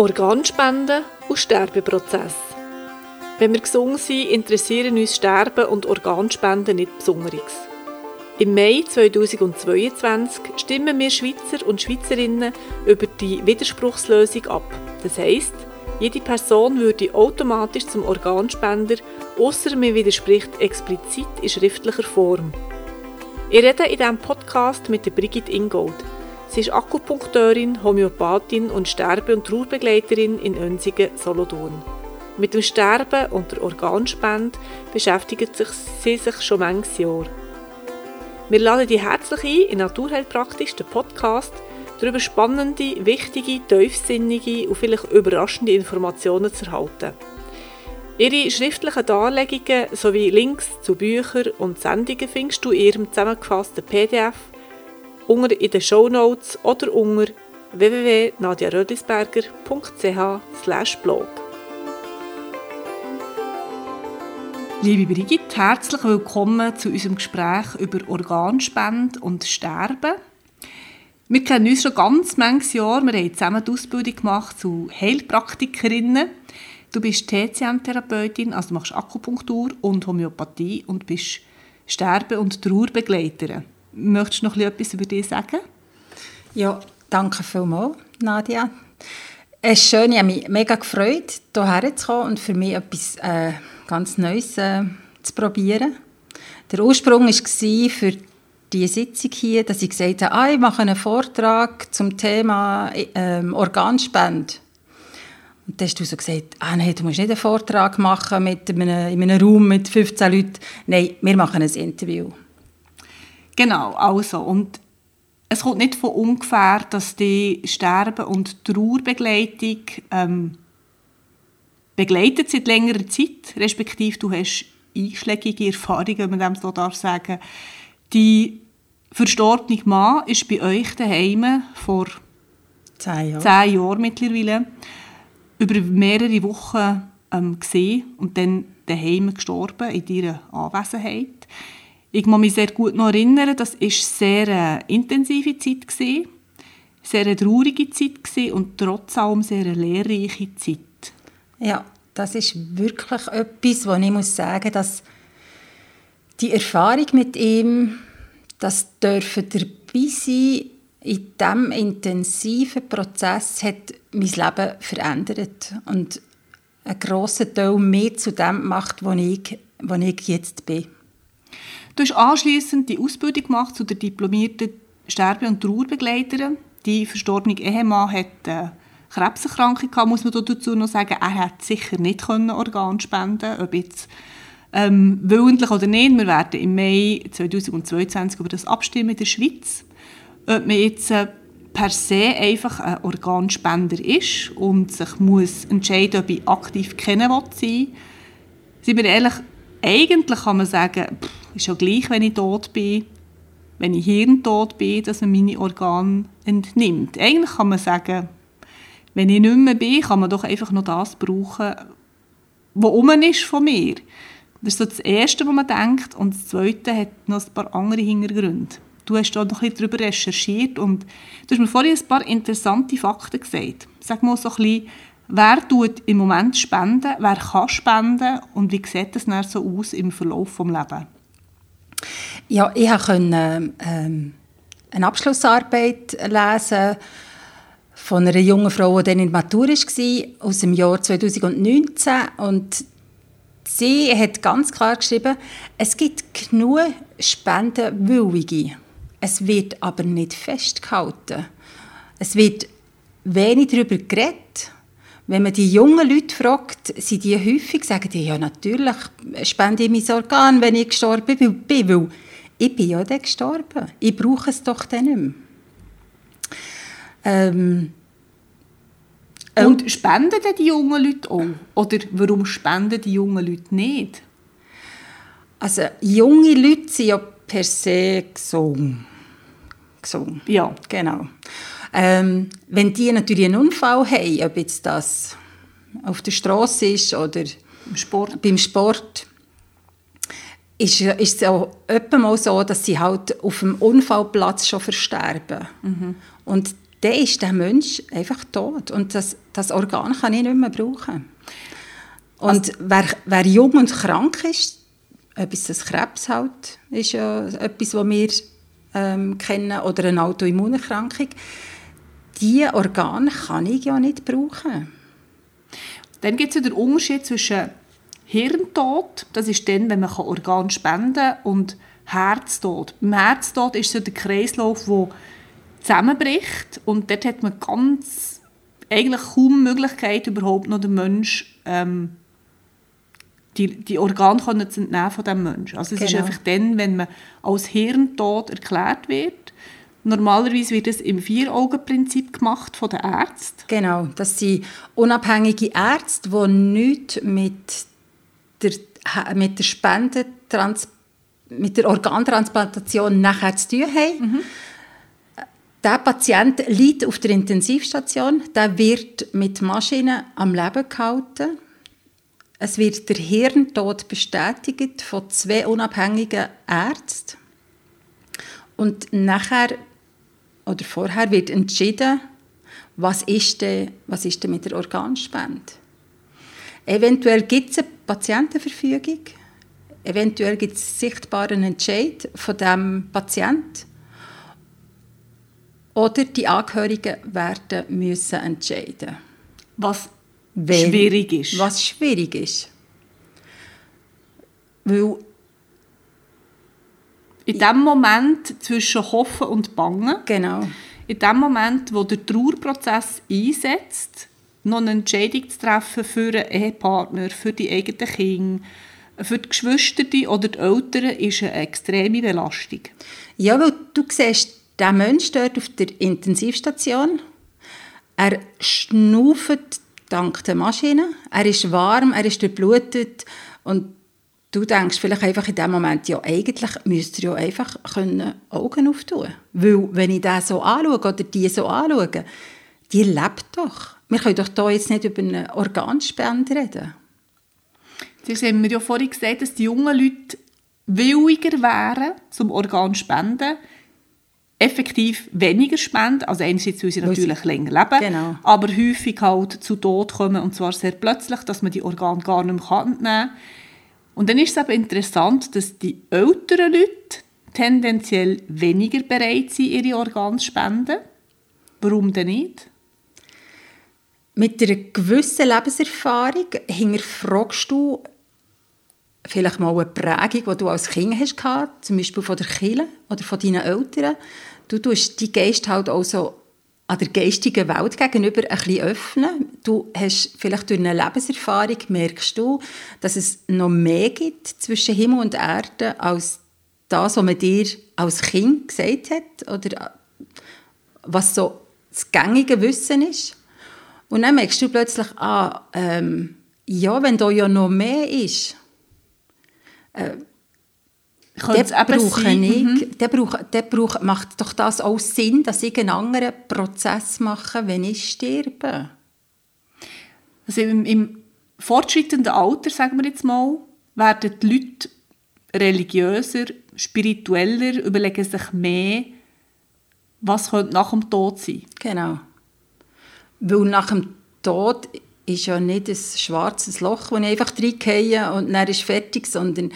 Organspende und Sterbeprozess. Wenn wir gesund sind, interessieren uns Sterben und Organspenden nicht besonderes. Im Mai 2022 stimmen wir Schweizer und Schweizerinnen über die Widerspruchslösung ab. Das heisst, jede Person würde automatisch zum Organspender, außer man widerspricht explizit in schriftlicher Form. Ich rede in diesem Podcast mit Brigitte Ingold. Sie ist Akupunkteurin, Homöopathin und Sterbe- und Trauerbegleiterin in Önsigen, Solothurn. Mit dem Sterben und der Organspende beschäftigt sich sie sich schon manches Jahr. Wir laden dich herzlich ein in Naturheilpraktisch, den Podcast, darüber spannende, wichtige, tiefsinnige und vielleicht überraschende Informationen zu erhalten. Ihre schriftlichen Darlegungen sowie Links zu Büchern und Sendungen findest du in ihrem zusammengefassten PDF unter in den Shownotes oder unter www.nadiarödlisberger.ch blog. Liebe Brigitte, herzlich willkommen zu unserem Gespräch über Organspende und Sterben. Wir kennen uns schon ganz manches Jahr. Wir haben zusammen die Ausbildung gemacht zu Heilpraktikerinnen. Du bist TCM-Therapeutin, also machst Akupunktur und Homöopathie und bist Sterbe- und Trauerbegleiterin. Möchtest du noch etwas über dich sagen? Ja, danke vielmals, Nadia. Es ist schön, ich habe mich mega gefreut, hierher zu kommen und für mich etwas äh, ganz Neues äh, zu probieren. Der Ursprung war für diese Sitzung hier, dass ich gesagt habe, ah, ich mache einen Vortrag zum Thema äh, Organspende. Und dann hast du so gesagt, ah, nein, du musst nicht einen Vortrag machen mit einem, in einem Raum mit 15 Leuten. Nein, wir machen ein Interview. Genau, also. Und es kommt nicht von ungefähr, dass die Sterben- und Trauerbegleitung ähm, begleitet seit längerer Zeit, respektive du hast einschlägige Erfahrungen, wenn man dem so darf sagen. Die verstorbene Mann ist bei euch daheim vor zehn Jahren, zehn Jahren mittlerweile über mehrere Wochen ähm, gesehen und dann daheim gestorben in ihrer Anwesenheit. Ich kann mich sehr gut noch erinnern, das war eine sehr äh, intensive Zeit, gewesen, sehr eine traurige Zeit und trotz allem sehr eine lehrreiche Zeit. Ja, das ist wirklich etwas, wo ich muss sagen, dass die Erfahrung mit ihm, das dürfen dabei sein, in diesem intensiven Prozess hat mein Leben verändert und einen grossen Teil mehr zu dem gemacht, wo ich, wo ich jetzt bin. Du hast anschliessend die Ausbildung gemacht zu der diplomierten Sterbe- und Trauerbegleiterin. Die verstorbene Ehemann hat eine Krebserkrankung gehabt, muss man dazu noch sagen. Er hat sicher nicht Organ spenden ob jetzt ähm, willentlich oder nicht. Wir werden im Mai 2022 über das abstimmen in der Schweiz. Ob man jetzt äh, per se einfach ein Organspender ist und sich muss entscheiden, ob ich aktiv kennen will sein. Sind wir ehrlich, eigentlich kann man sagen, pff, ist ja gleich, wenn ich tot bin, wenn ich hirntot bin, dass man meine Organe entnimmt. Eigentlich kann man sagen, wenn ich nicht mehr bin, kann man doch einfach noch das brauchen, was um ist von mir. Das ist so das Erste, was man denkt. Und das Zweite hat noch ein paar andere Hintergründe. Du hast da noch ein darüber recherchiert und du hast mir vorhin ein paar interessante Fakten gesagt. Sag mal so ein bisschen, wer tut im Moment spenden, wer kann spenden und wie sieht das dann so aus im Verlauf des Lebens? Ja, ich konnte ähm, eine Abschlussarbeit lesen von einer jungen Frau, die dann in der Matur war, aus dem Jahr 2019. Und sie hat ganz klar geschrieben, es gibt genug Spendenwillige. Es wird aber nicht festgehalten. Es wird wenig darüber geredet. Wenn man die jungen Leute fragt, sind die häufig, sagen die, ja natürlich spende ich mein Organ, wenn ich gestorben bin, weil ich bin ja dann gestorben. Ich brauche es doch dann nicht mehr. Ähm, und ähm, spenden die jungen Leute auch? Oder warum spenden die jungen Leute nicht? Also junge Leute sind ja per se gesund. gesund. Ja. Genau. Ähm, wenn die natürlich einen Unfall haben, ob jetzt das auf der Straße ist oder Sport. beim Sport, ist, ist es auch mal so, dass sie halt auf dem Unfallplatz schon versterben. Mhm. Und dann ist der Mensch einfach tot und das, das Organ kann ich nicht mehr brauchen. Und also, wer, wer jung und krank ist, etwas das Krebs halt, ist ja etwas, was wir ähm, kennen, oder eine Autoimmunerkrankung, diese Organe kann ich ja nicht brauchen. Dann gibt es ja den Unterschied zwischen Hirntod, das ist dann, wenn man Organe spenden kann, und Herztod. Beim Herztod ist so der Kreislauf, der zusammenbricht und dort hat man ganz eigentlich kaum Möglichkeit, überhaupt noch den Mensch ähm, die, die Organe können zu entnehmen von dem Menschen. Also es genau. ist einfach dann, wenn man als Hirntod erklärt wird. Normalerweise wird es im Vier-Augen-Prinzip gemacht von den Ärzten. Genau, das sind unabhängige Ärzte, die nichts mit der, mit der Spendentrans mit der Organtransplantation nachher zu tun haben. Mhm. Der Patient liegt auf der Intensivstation, der wird mit Maschinen am Leben gehalten es wird der Hirntod bestätigt von zwei unabhängigen Ärzten. Und nachher oder vorher wird entschieden, was ist denn, was ist denn mit der Organspende. Eventuell gibt es eine Patientenverfügung, eventuell gibt es sichtbaren Entscheid von dem Patient oder die Angehörigen werden müssen entscheiden. Was wenn, schwierig ist. Was schwierig ist. Weil in dem Moment zwischen Hoffen und Bangen, genau. in dem Moment, wo der Trauerprozess einsetzt, noch eine Entscheidung zu treffen für einen Ehepartner, für die eigenen Kinder, für die Geschwister oder die Eltern, ist eine extreme Belastung. Ja, weil du siehst, der Mensch dort auf der Intensivstation, er schnauft dank der Maschine. Er ist warm, er ist durchblutet und du denkst vielleicht einfach in dem Moment, ja eigentlich müsste er ja einfach können Augen auftun Weil wenn ich den so anschaue oder die so anschaue, die lebt doch. Wir können doch hier jetzt nicht über eine Organspende reden. Jetzt haben wir ja vorhin gesagt, dass die jungen Leute williger wären zum Organspenden effektiv weniger spenden, also einerseits, weil sie natürlich länger leben, genau. aber häufig halt zu Tod kommen und zwar sehr plötzlich, dass man die Organe gar nicht mehr entnehmen kann. Und dann ist es aber interessant, dass die älteren Leute tendenziell weniger bereit sind, ihre Organe zu spenden. Warum denn nicht? Mit einer gewissen Lebenserfahrung hinterfragst du vielleicht mal eine Prägung, die du als Kind hast, zum Beispiel von der Kirche oder von deinen Eltern du tust die Geist halt auch so an der geistigen Welt gegenüber ein bisschen öffnen. Du hast vielleicht durch eine Lebenserfahrung merkst du, dass es noch mehr gibt zwischen Himmel und Erde als das, was man dir als Kind gesagt hat oder was so das gängige Wissen ist. Und dann merkst du plötzlich, ah, ähm, ja, wenn da ja noch mehr ist, äh, der brauche ich, mhm. der braucht, der braucht, macht doch das auch Sinn, dass ich einen anderen Prozess mache, wenn ich sterbe? Also im, im fortschreitenden Alter, sagen wir jetzt mal, werden die Leute religiöser, spiritueller, überlegen sich mehr, was könnte nach dem Tod sein. Genau. Weil nach dem Tod ist ja nicht ein schwarzes Loch, wo ich einfach reingehe und dann ist fertig, sondern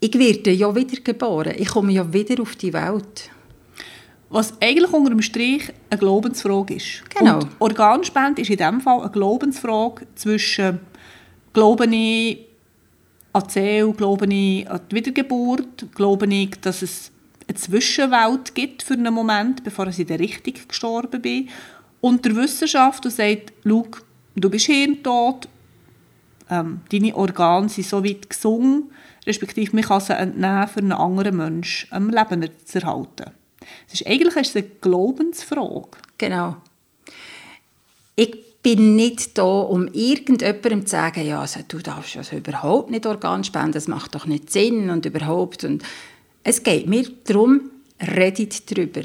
ich werde ja wieder geboren. Ich komme ja wieder auf die Welt. Was eigentlich unter dem Strich eine Glaubensfrage ist. Genau. Und Organspende ist in diesem Fall eine Glaubensfrage zwischen glaube ich an die Seele, glaube ich an die Wiedergeburt, glaube ich, dass es eine Zwischenwelt gibt für einen Moment, bevor ich dann richtig gestorben bin. Und der Wissenschaft, die sagt, schau, du bist hirntot, ähm, deine Organe sind so weit gesungen, respektive man kann sie entnehmen, für einen anderen Menschen am Leben zu erhalten. Es ist, eigentlich ist es eine Glaubensfrage. Genau. Ich bin nicht da, um irgendjemandem zu sagen, ja, also, du darfst also überhaupt nicht Organ spenden, das macht doch nicht Sinn und überhaupt. Und es geht mir darum, redet darüber.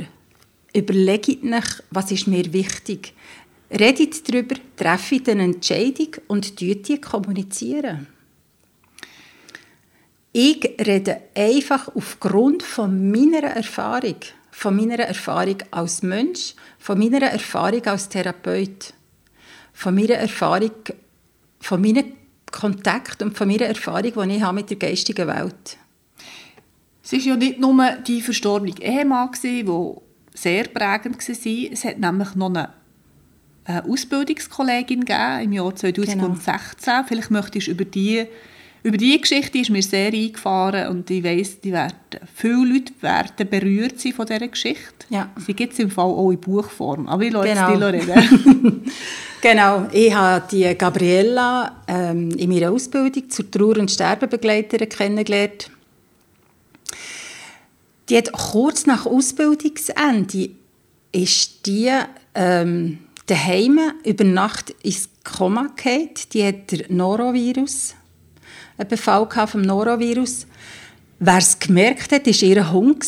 Überlegt euch, was ist mir wichtig. Redet darüber, trefft eine Entscheidung und kommunizieren. Ich rede einfach aufgrund von meiner Erfahrung von meiner Erfahrung als Mensch, von meiner Erfahrung als Therapeut, von meiner Erfahrung, von meinen Kontakt und von meiner Erfahrung, die ich habe mit der geistigen Welt. Es war ja nicht nur die verstorbene Ehemann, der sehr prägend war. Es hat nämlich noch eine Ausbildungskollegin gegeben, im Jahr 2016. Genau. Vielleicht möchtest du über die über diese Geschichte ist mir sehr eingefahren und ich weiss, die werden, viele Leute werden berührt sein von dieser Geschichte. Ja. Sie gibt es im Fall auch in Buchform, aber ich lasse genau. jetzt reden. genau, ich habe die Gabriella ähm, in meiner Ausbildung zur Trauer- und Sterbebegleiterin kennengelernt. Die hat kurz nach Ausbildungsende ist die ähm, daheim über Nacht ins Koma gefallen. Die hat den Norovirus einen Befall vom Norovirus. Wer es gemerkt hat, war ihr Hund.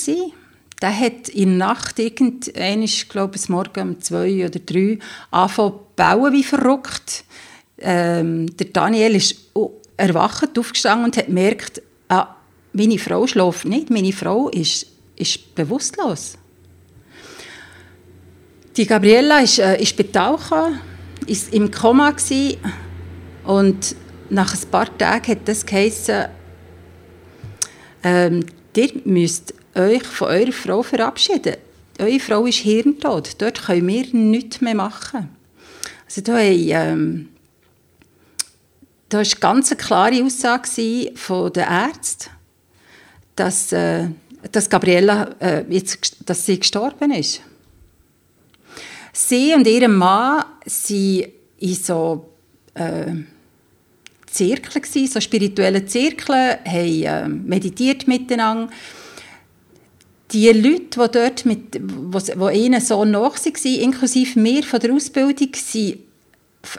Der hat in der Nacht irgendwann, ich glaube es morgen um zwei oder drei, angefangen zu bauen wie verrückt. Ähm, der Daniel ist erwacht, aufgestanden und hat gemerkt, ah, meine Frau schläft nicht, meine Frau ist, ist bewusstlos. Die Gabriella ist äh, ins Spital ist im Koma und nach ein paar Tagen hat das geheißen, ähm, ihr müsst euch von eurer Frau verabschieden. Eure Frau ist hirntot. Dort können wir nichts mehr machen. Also da, haben, ähm, da war ganz klare Aussage von den Ärzten, dass, äh, dass Gabriella äh, jetzt, dass sie gestorben ist. Sie und ihr Mann sind in so äh, Zirkel, gewesen, so spirituelle Zirkel, haben äh, meditiert miteinander. Die Leute, die dort mit, wo, ihnen so nach waren, inklusive mir von der Ausbildung, sind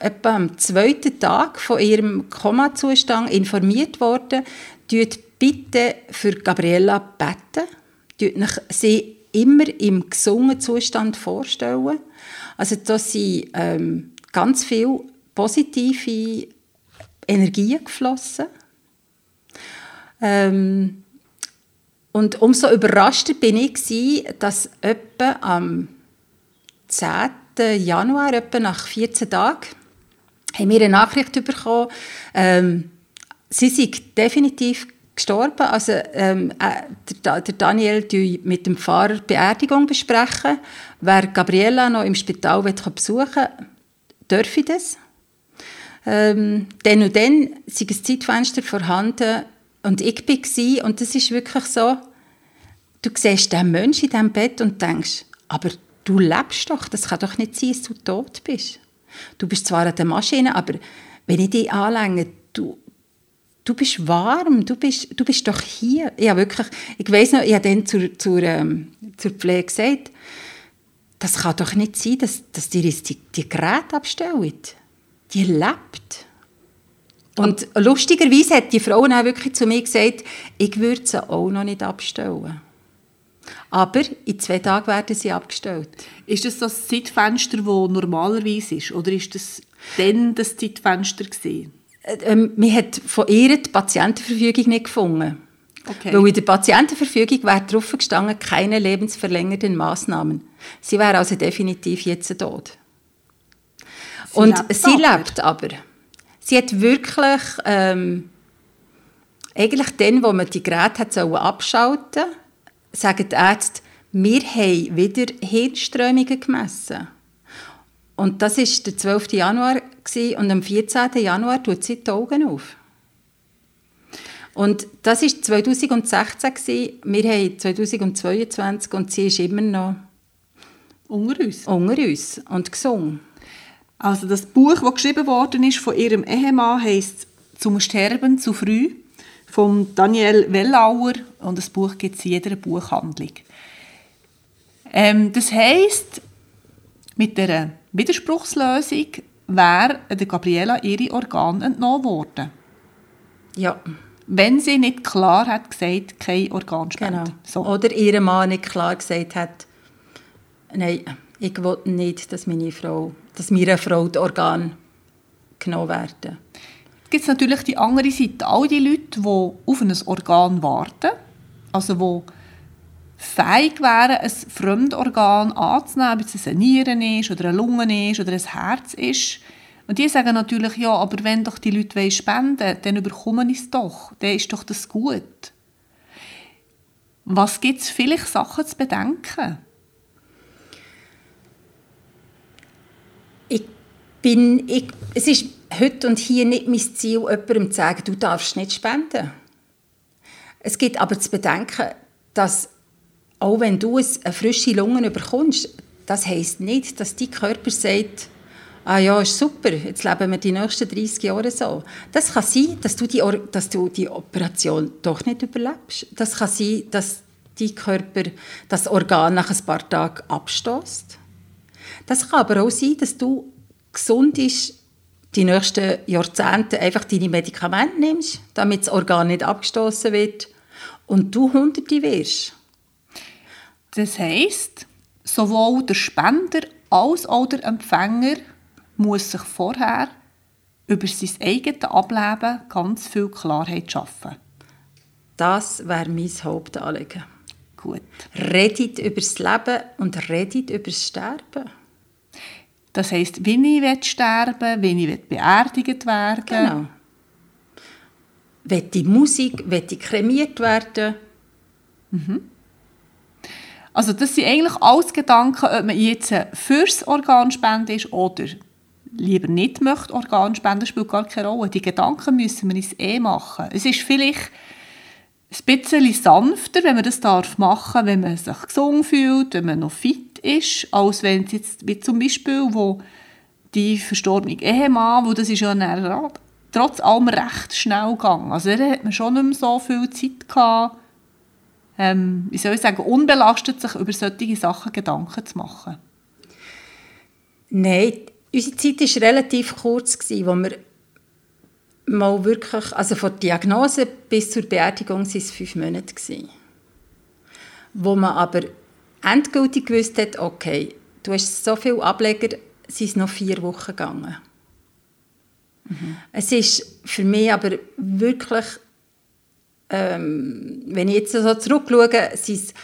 etwa am zweiten Tag von ihrem Koma-Zustand informiert worden, tut bitte für Gabriella beten, tut sie immer im gesungenen Zustand vorstellen. Also da sind ähm, ganz viele positive Energie geflossen. Ähm, und umso überraschter bin ich, dass etwa am 10. Januar, etwa nach 14 Tagen, haben wir eine Nachricht bekommen, ähm, sie sind definitiv gestorben. Also, ähm, äh, der, der Daniel mit dem Pfarrer Beerdigung besprechen. Wer Gabriela noch im Spital besuchen will, dürfe das. Ähm, dann und dann sei ein Zeitfenster vorhanden und ich war und das ist wirklich so, du siehst den Menschen in diesem Bett und denkst, aber du lebst doch, das kann doch nicht sein, dass du tot bist. Du bist zwar an der Maschine, aber wenn ich dich anlänge, du, du bist warm, du bist, du bist doch hier. Ja, wirklich, ich weiß noch, ich habe dann zur, zur, ähm, zur Pflege gesagt, das kann doch nicht sein, dass, dass dir die, die Geräte abstellen die lebt. Und lustigerweise hat die Frau auch wirklich zu mir gesagt, ich würde sie auch noch nicht abstellen. Aber in zwei Tagen werden sie abgestellt. Ist das das Zeitfenster, das normalerweise ist? Oder ist das dann das Zeitfenster gewesen? Ähm, man hat von ihr die Patientenverfügung nicht gefunden. Okay. Weil in der Patientenverfügung wäre drauf gestanden, keine lebensverlängernden Maßnahmen. Sie wäre also definitiv jetzt tot. Sie und lebt sie aber. lebt aber. Sie hat wirklich, ähm, eigentlich dann, wo man die Geräte hat abschalten sagen die Ärzte, wir haben wieder Hirnströmungen gemessen. Und das war der 12. Januar und am 14. Januar tut sie die Augen auf. Und das war 2016. Wir haben 2022 und sie ist immer noch unter uns, unter uns und gesungen. Also das Buch, das geschrieben worden ist von ihrem Ehemann, heißt «Zum Sterben zu früh» von Daniel Wellauer und das Buch gibt es in jeder Buchhandlung. Ähm, das heißt, mit der Widerspruchslösung wäre der Gabriela ihre Organe entnommen worden. Ja. Wenn sie nicht klar hat gesagt, kein Organspende. Genau. So. Oder ihr Mann nicht klar gesagt hat, nein, ich will nicht, dass meine Frau, dass mir Frau die Organe genommen werden. Es gibt natürlich die andere Seite, all die Leute, die auf ein Organ warten, also die fähig wären, ein Fremdorgan anzunehmen, ob es eine Niere ist oder eine Lunge ist oder ein Herz ist. Und die sagen natürlich, ja, aber wenn doch die Leute spenden wollen, dann bekommen ich es doch. Dann ist doch das gut. Was gibt es vielleicht Sachen zu bedenken? Bin, ich, es ist heute und hier nicht mein Ziel, jemandem zu sagen, du darfst nicht spenden. Es gibt aber zu bedenken, dass auch wenn du eine frische Lunge bekommst, das heisst nicht, dass dein Körper sagt, ah ja, ist super, jetzt leben wir die nächsten 30 Jahre so. Das kann sein, dass du die, dass du die Operation doch nicht überlebst. Das kann sein, dass dein Körper das Organ nach ein paar Tagen abstößt. Das kann aber auch sein, dass du gesund bist, die nächsten Jahrzehnte einfach deine Medikamente nimmst, damit das Organ nicht abgestoßen wird und du Hunderte wirst. Das heisst, sowohl der Spender als auch der Empfänger muss sich vorher über sein eigenes Ableben ganz viel Klarheit schaffen. Das wäre mein Hauptanliegen. Gut. Redet über das Leben und redet über das Sterben. Das heisst, wie ich sterben will, wie ich beerdigt werden Genau. Will die Musik, will die kremiert werden? Mhm. Also das sind eigentlich alles Gedanken, ob man jetzt fürs Organspenden ist oder lieber nicht möchte Organspenden, spielt gar keine Rolle. Die Gedanken müssen wir uns eh machen. Es ist vielleicht ein bisschen sanfter, wenn man das darf machen, wenn man sich gesund fühlt, wenn man noch fit ist, als wenn es jetzt, wie zum Beispiel, wo die verstorbene Ehemann, wo das ist ja eine, trotz allem recht schnell gegangen. Also da hat man schon nicht mehr so viel Zeit gehabt, ähm, wie soll ich sagen, unbelastet sich über solche Sachen Gedanken zu machen. Nein, unsere Zeit war relativ kurz, wo wir mal wirklich, also von der Diagnose bis zur Beerdigung waren es fünf Monate. Wo man aber endgültig gewusst hat, okay, du hast so viele Ableger, sind es noch vier Wochen gegangen. Mhm. Es ist für mich aber wirklich, ähm, wenn ich jetzt so zurückschaue, sind es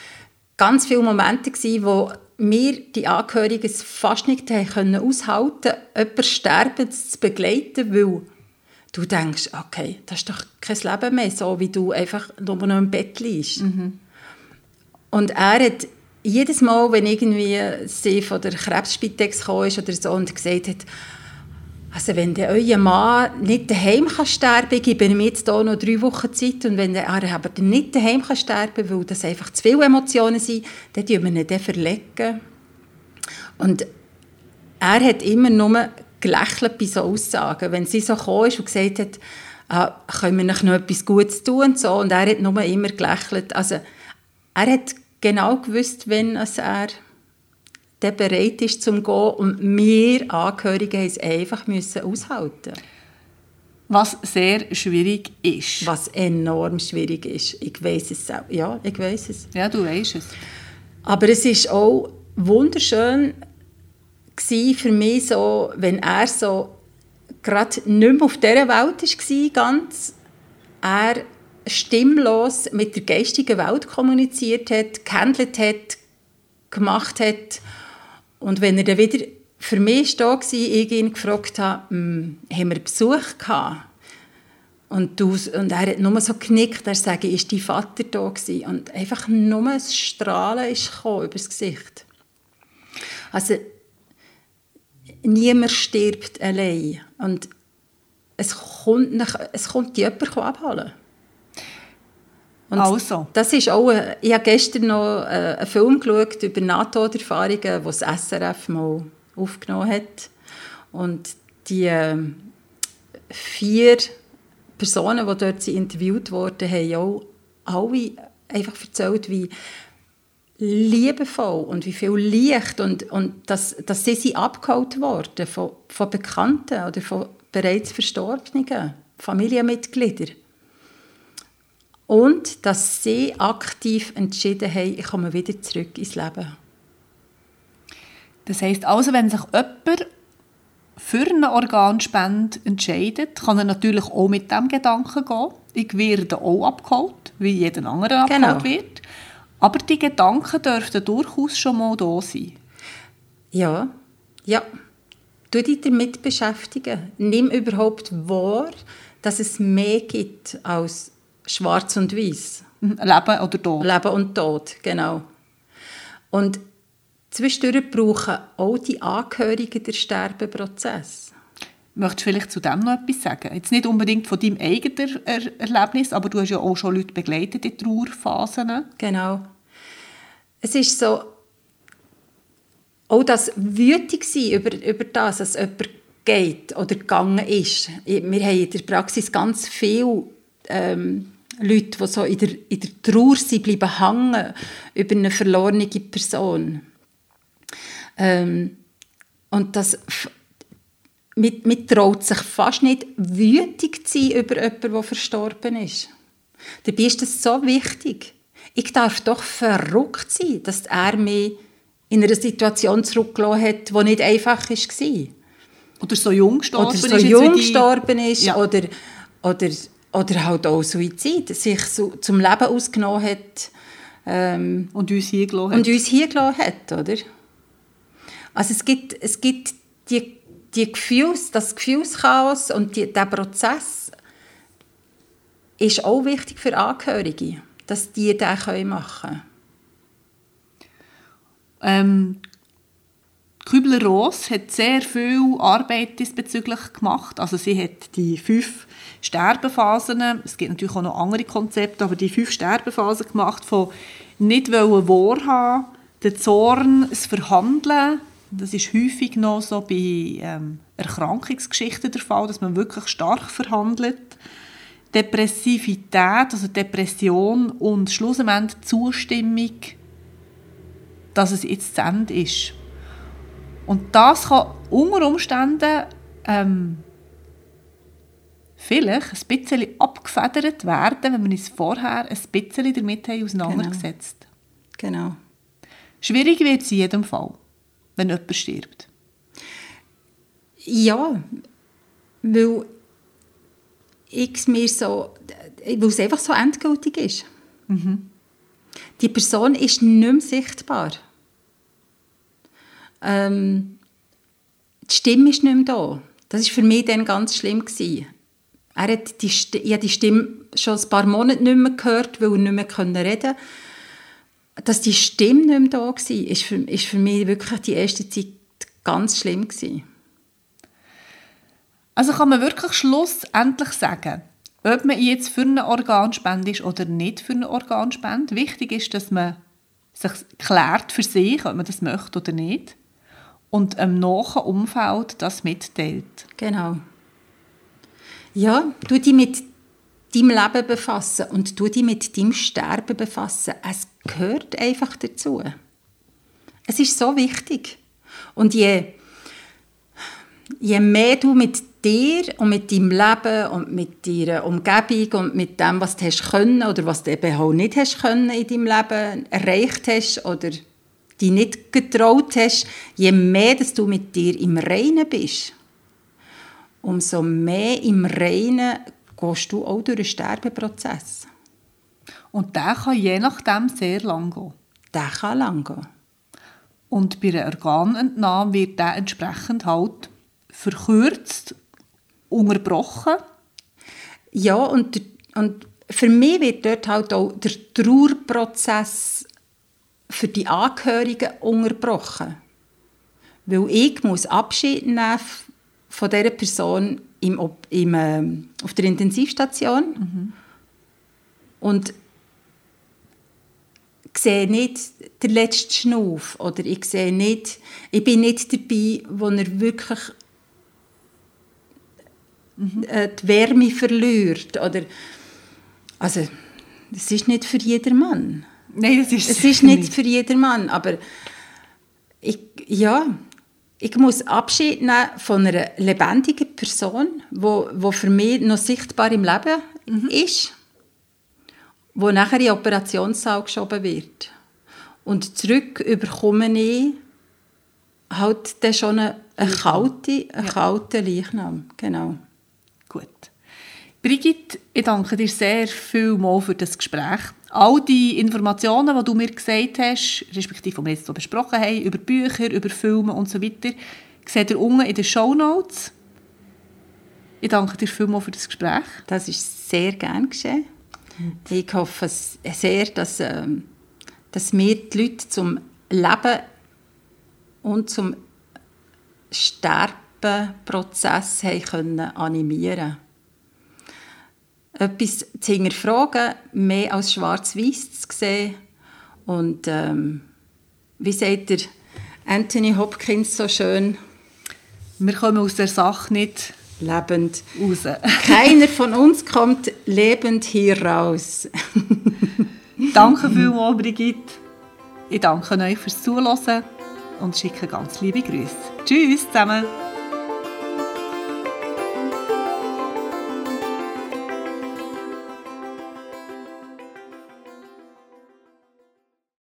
ganz viele Momente gewesen, wo wir, die Angehörigen, es fast nicht haben aushalten konnten, jemanden sterben zu begleiten, weil du denkst, okay, das ist doch kein Leben mehr, so wie du einfach nur noch im Bett liegst. Mhm. Und er hat jedes Mal, wenn irgendwie sie von der Krebsspitex kam oder so und gesagt hat, also wenn der euer Mann nicht daheim kann sterben, gebe ich ihm jetzt hier noch drei Wochen Zeit und wenn er aber nicht daheim kann sterben, weil das einfach zu viele Emotionen sind, dann verlegen wir ihn verlegen. Und er hat immer nur gelächelt bei so Aussagen. Wenn sie so kam und gesagt hat, ah, können wir noch etwas Gutes tun und so, und er hat nur immer gelächelt. Also er hat genau gewusst, wenn er der bereit ist zum gehen und wir Angehörige haben es einfach müssen aushalten. Was sehr schwierig ist. Was enorm schwierig ist. Ich weiß es auch. Ja, ich weiß es. Ja, du weißt es. Aber es ist auch wunderschön für mich so, wenn er so gerade nicht mehr auf dieser Welt war, ganz, er stimmlos mit der geistigen Welt kommuniziert hat, gehandelt hat, gemacht hat. Und wenn er dann wieder für mich da war, ich ihn gefragt habe, hm, haben wir Besuch gehabt? Und, du, und er hat nur so genickt, er sagte, ist dein Vater da gewesen? Und einfach nur ein Strahlen ist über das Gesicht. Also, niemand stirbt allein. Und es kommt, nach, es kommt jemand abholen. Und also. Das ist auch, ich habe gestern noch äh, einen Film geschaut über NATO-Erfahrungen, die das SRF mal aufgenommen hat. Und die äh, vier Personen, die dort interviewt wurden, haben auch alle einfach erzählt, wie liebevoll und wie viel Licht und, und dass, dass sie sind abgeholt worden von, von Bekannten oder von bereits Verstorbenen, Familienmitgliedern. Und dass sie aktiv entschieden haben, ich komme wieder zurück ins Leben. Das heißt also, wenn sich jemand für eine Organspende entscheidet, kann er natürlich auch mit dem Gedanken gehen. Ich werde auch abgeholt, wie jeder andere abgeholt genau. wird. Aber die Gedanken dürften durchaus schon mal da sein. Ja, ja. Du dich damit beschäftigen. Nimm überhaupt wahr, dass es mehr gibt als schwarz und weiß. Mhm, Leben oder Tod. Leben und Tod, genau. Und zwischendurch brauchen auch die Angehörigen den Sterbeprozess. Möchtest du vielleicht zu dem noch etwas sagen? Jetzt nicht unbedingt von deinem eigenen er Erlebnis, aber du hast ja auch schon Leute begleitet in Trauerphasen. Genau. Es ist so, auch das wütig sein über, über das, dass jemand geht oder gegangen ist. Wir haben in der Praxis ganz viele ähm, Leute, die so in der, in der Trauer sind, bleiben hängen über eine verlorene Person. Ähm, und das mit, mit traut sich fast nicht wütig zu sein über jemanden, der verstorben ist. Dabei ist das so wichtig. Ich darf doch verrückt sein, dass er mich in einer Situation zurückgelassen hat, die nicht einfach war. Oder so jung gestorben oder so ist. jung gestorben ist. Ja. Oder, oder, oder halt auch Suizid, sich so zum Leben ausgenommen hat. Ähm, und uns hier gelassen und uns hier gelassen hat, oder? Also es gibt, es gibt die, die Gefühls, das Gefühlschaos und die, der Prozess ist auch wichtig für Angehörige, dass die das machen können. Ähm, Kübler-Ross hat sehr viel Arbeit diesbezüglich gemacht. Also sie hat die fünf Sterbephasen, es gibt natürlich auch noch andere Konzepte, aber die fünf Sterbephasen gemacht von nicht wollen wahrhaben, der Zorn, das Verhandeln, das ist häufig noch so bei ähm, Erkrankungsgeschichten der Fall, dass man wirklich stark verhandelt. Depressivität, also Depression und schlussendlich Zustimmung, dass es jetzt zu Ende ist. Und das kann unter Umständen ähm, vielleicht ein bisschen abgefedert werden, wenn wir uns vorher ein bisschen damit haben auseinandergesetzt Genau. genau. Schwierig wird es in jedem Fall, wenn jemand stirbt. Ja, weil ich mir so, weil es einfach so endgültig ist. Mhm. Die Person ist nicht mehr sichtbar. Ähm, die Stimme ist nicht mehr da. Das war für mich dann ganz schlimm. Gewesen. Er hat die, ich habe die Stimme schon ein paar Monate nicht mehr gehört, weil er nicht mehr reden konnte. Dass die Stimme nicht mehr da war, ist für, ist für mich wirklich die erste Zeit ganz schlimm. Gewesen. Also kann man wirklich schlussendlich sagen, ob man jetzt für eine Organspende ist oder nicht für eine Organspende. Wichtig ist, dass man sich klärt für sich, ob man das möchte oder nicht und im nahen Umfeld das mitteilt. Genau. Ja, du dich mit deinem Leben befassen und du dich mit deinem Sterben befassen. Es gehört einfach dazu. Es ist so wichtig. Und je, je mehr du mit dir und mit deinem Leben und mit deiner Umgebung und mit dem, was du hast können oder was du eben auch nicht hast können in deinem Leben erreicht hast oder die nicht getraut hast, je mehr dass du mit dir im Reinen bist, umso mehr im Reinen gehst du auch durch den Sterbeprozess. Und der kann je nachdem sehr lang gehen. Der kann lang gehen. Und bei einer Organentnahme wird der entsprechend halt verkürzt, unterbrochen. Ja, und, und für mich wird dort halt auch der Trauerprozess für die Angehörigen unterbrochen. Weil ich muss Abschied nehmen von dieser Person im, im, äh, auf der Intensivstation mhm. und ich sehe nicht den letzten Schnuff oder ich sehe nicht, ich bin nicht dabei, wo er wirklich mhm. die Wärme verliert oder also das ist nicht für jedermann. Nein, das ist es ist nicht, nicht für jedermann, aber ich, ja, ich muss Abschied nehmen von einer lebendigen Person, wo, wo für mich noch sichtbar im Leben mhm. ist, wo nachher in den Operationssaal geschoben wird. Und zurück überkomme ich halt dann schon einen, einen kalten, einen kalten Leichnam. Genau. Gut. Brigitte, ich danke dir sehr viel mal für das Gespräch. All die Informationen, die du mir gesagt hast, respektive die wir jetzt besprochen haben, über Bücher, über Filme und so weiter, seht ihr unten in den Show Notes. Ich danke dir vielmals für das Gespräch. Das ist sehr gern geschehen. Ich hoffe sehr, dass, ähm, dass wir die Leute zum Leben und zum Sterbenprozess haben können animieren Etwas zu hinterfragen, mehr als schwarz-weiß zu sehen. Und ähm, wie sagt der Anthony Hopkins so schön? Wir kommen aus der Sache nicht lebend raus. Keiner von uns kommt lebend hier raus. danke vielmals, Brigitte. Ich danke euch fürs Zuhören und schicke ganz liebe Grüße. Tschüss zusammen.